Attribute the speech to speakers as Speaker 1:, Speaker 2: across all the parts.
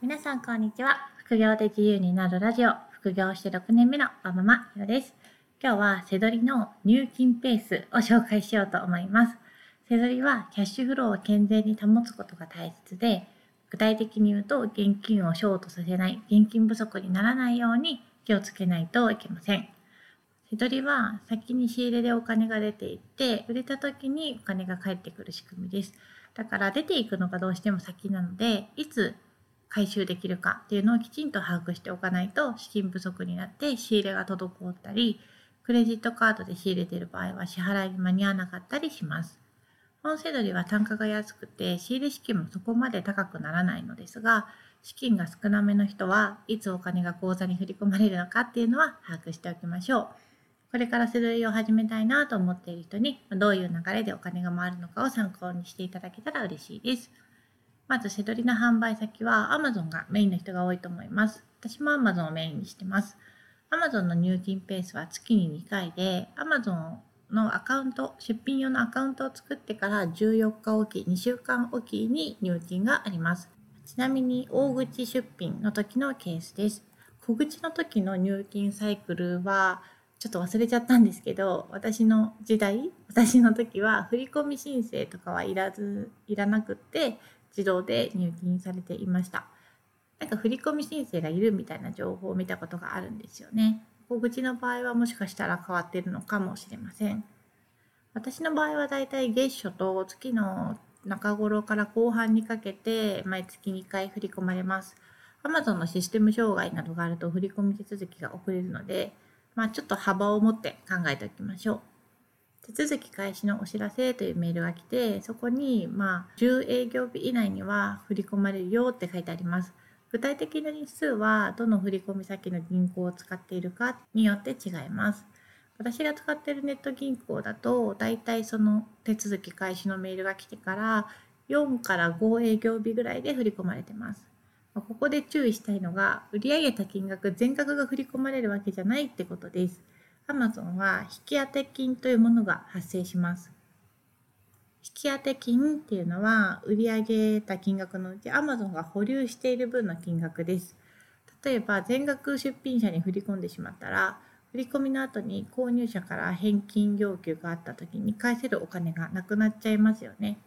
Speaker 1: 皆さんこんにちは。副業で自由になるラジオ、副業して6年目のわママひろです。今日はセドリの入金ペースを紹介しようと思います。セドリはキャッシュフローを健全に保つことが大切で、具体的に言うと現金をショートさせない、現金不足にならないように気をつけないといけません。手取りは先に仕入れでお金が出ていって、売れた時にお金が返ってくる仕組みです。だから出ていくのがどうしても先なので、いつ回収できるかっていうのをきちんと把握しておかないと資金不足になって仕入れが滞ったり、クレジットカードで仕入れてる場合は支払いに間に合わなかったりします。本セドリは単価が安くて仕入れ資金もそこまで高くならないのですが、資金が少なめの人はいつお金が口座に振り込まれるのかっていうのは把握しておきましょう。これからセドリを始めたいなと思っている人にどういう流れでお金が回るのかを参考にしていただけたら嬉しいです。まず、セドリの販売先は Amazon がメインの人が多いと思います。私も Amazon をメインにしてます。Amazon の入金ペースは月に2回で、Amazon のアカウント、出品用のアカウントを作ってから14日おき、2週間おきに入金があります。ちなみに、大口出品の時のケースです。小口の時の入金サイクルは、ちょっと忘れちゃったんですけど、私の時代、私の時は振込申請とかはいらず、いらなくって、自動で入金されていました。なんか振込申請がいるみたいな情報を見たことがあるんですよね。小口の場合はもしかしたら変わっているのかもしれません。私の場合はだいたい月初と月の中頃から後半にかけて毎月2回振り込まれます。Amazon のシステム障害などがあると振り込み手続きが遅れるので、まあ、ちょっと幅を持って考えておきましょう。手続き開始のお知らせというメールが来て、そこに、まあ、10営業日以内には振り込まれるよって書いてあります。具体的な日数は、どの振込先の銀行を使っているかによって違います。私が使っているネット銀行だと、だいたいその手続き開始のメールが来てから、4から5営業日ぐらいで振り込まれてます。ここで注意したいのが、売上た金額全額が振り込まれるわけじゃないってことです。Amazon は引き当て金というものが発生します。引き当て金っていうのは、売り上げた金額のうち Amazon が保留している分の金額です。例えば、全額出品者に振り込んでしまったら、振込の後に購入者から返金要求があった時に返せるお金がなくなっちゃいますよね。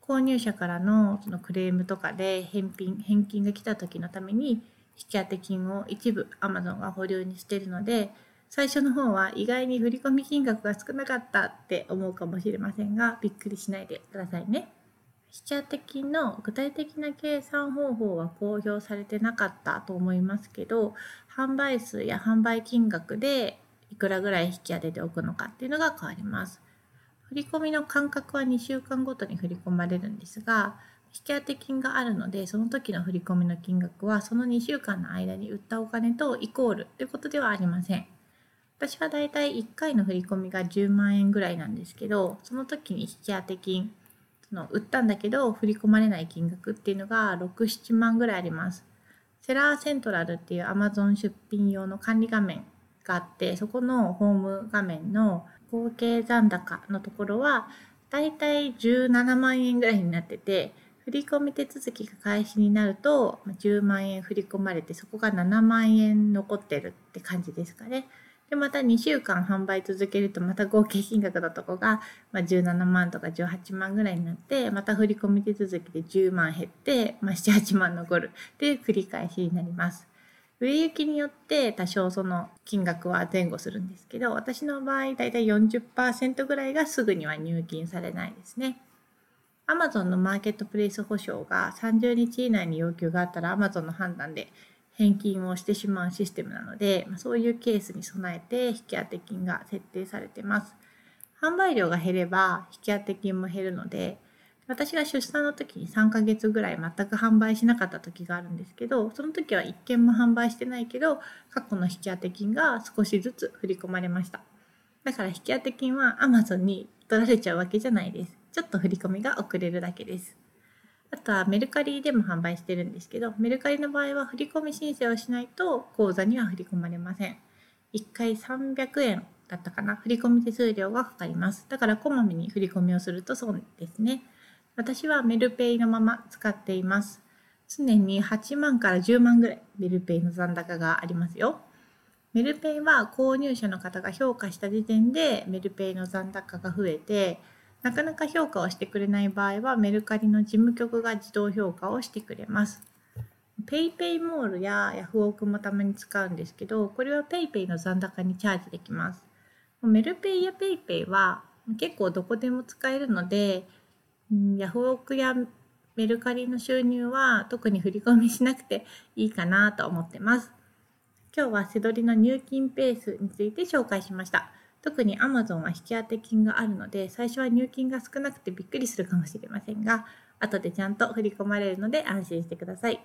Speaker 1: 購入者からのそのクレームとかで返品返金が来た時のために引き当て金を一部 Amazon が保留にしているので最初の方は意外に振込金額が少なかったって思うかもしれませんがびっくりしないでくださいね。引き当て金の具体的な計算方法は公表されてなかったと思いますけど販売数や販売金額でいくらぐらい引き当てておくのかっていうのが変わります。振込の間隔は2週間ごとに振り込まれるんですが、引き当て金があるので、その時の振込の金額はその2週間の間に売ったお金とイコールということではありません。私はだいたい1回の振り込みが10万円ぐらいなんですけど、その時に引き当て金、その売ったんだけど振り込まれない金額っていうのが6、7万ぐらいあります。セラーセントラルっていう Amazon 出品用の管理画面があって、そこのホーム画面の合計残高のところは、だいたい17万円ぐらいになってて、振込手続きが開始になると、10万円振り込まれて、そこが7万円残ってるって感じですかね。で、また2週間販売続けると、また合計金額のとこが、ま17万とか18万ぐらいになって、また振込手続きで10万減って、まあ、7、8万残るっていう繰り返しになります。売れ行きによって多少その金額は前後するんですけど、私の場合だいたい40%ぐらいがすぐには入金されないですね。Amazon のマーケットプレイス保証が30日以内に要求があったら Amazon の判断で返金をしてしまうシステムなので、そういうケースに備えて引当金が設定されています。販売量が減れば引当金も減るので、私が出産の時に3ヶ月ぐらい全く販売しなかった時があるんですけど、その時は1件も販売してないけど、過去の引当金が少しずつ振り込まれました。だから引当金は Amazon に取られちゃうわけじゃないです。ちょっと振り込みが遅れるだけです。あとはメルカリでも販売してるんですけど、メルカリの場合は振込申請をしないと口座には振り込まれません。1回300円だったかな振込手数料がかかります。だからこまめに振り込みをするとそうですね。私はメルペイのまま使っています。常に8万から10万ぐらいメルペイの残高がありますよ。メルペイは購入者の方が評価した時点でメルペイの残高が増えてなかなか評価をしてくれない場合はメルカリの事務局が自動評価をしてくれます。PayPay モールやヤフオクもたまに使うんですけどこれは PayPay の残高にチャージできます。メルペイや PayPay は結構どこでも使えるのでヤフオクやメルカリの収入は特に振り込みしなくていいかなと思ってます。今日はセドリの入金ペースについて紹介しました。特に Amazon は引き当て金があるので、最初は入金が少なくてびっくりするかもしれませんが、後でちゃんと振り込まれるので安心してください。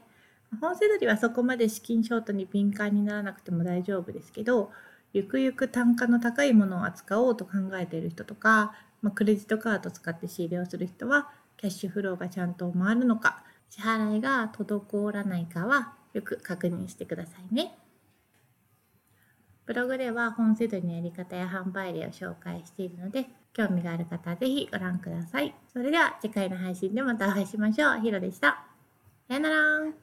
Speaker 1: 本セドリはそこまで資金ショートに敏感にならなくても大丈夫ですけど、ゆくゆく単価の高いものを扱おうと考えている人とか、まあ、クレジットカード使って仕入れをする人は、キャッシュフローがちゃんと回るのか、支払いが滞らないかはよく確認してくださいね。ブログでは本セドリのやり方や販売例を紹介しているので、興味がある方はぜひご覧ください。それでは次回の配信でまたお会いしましょう。ヒロでした。さよなら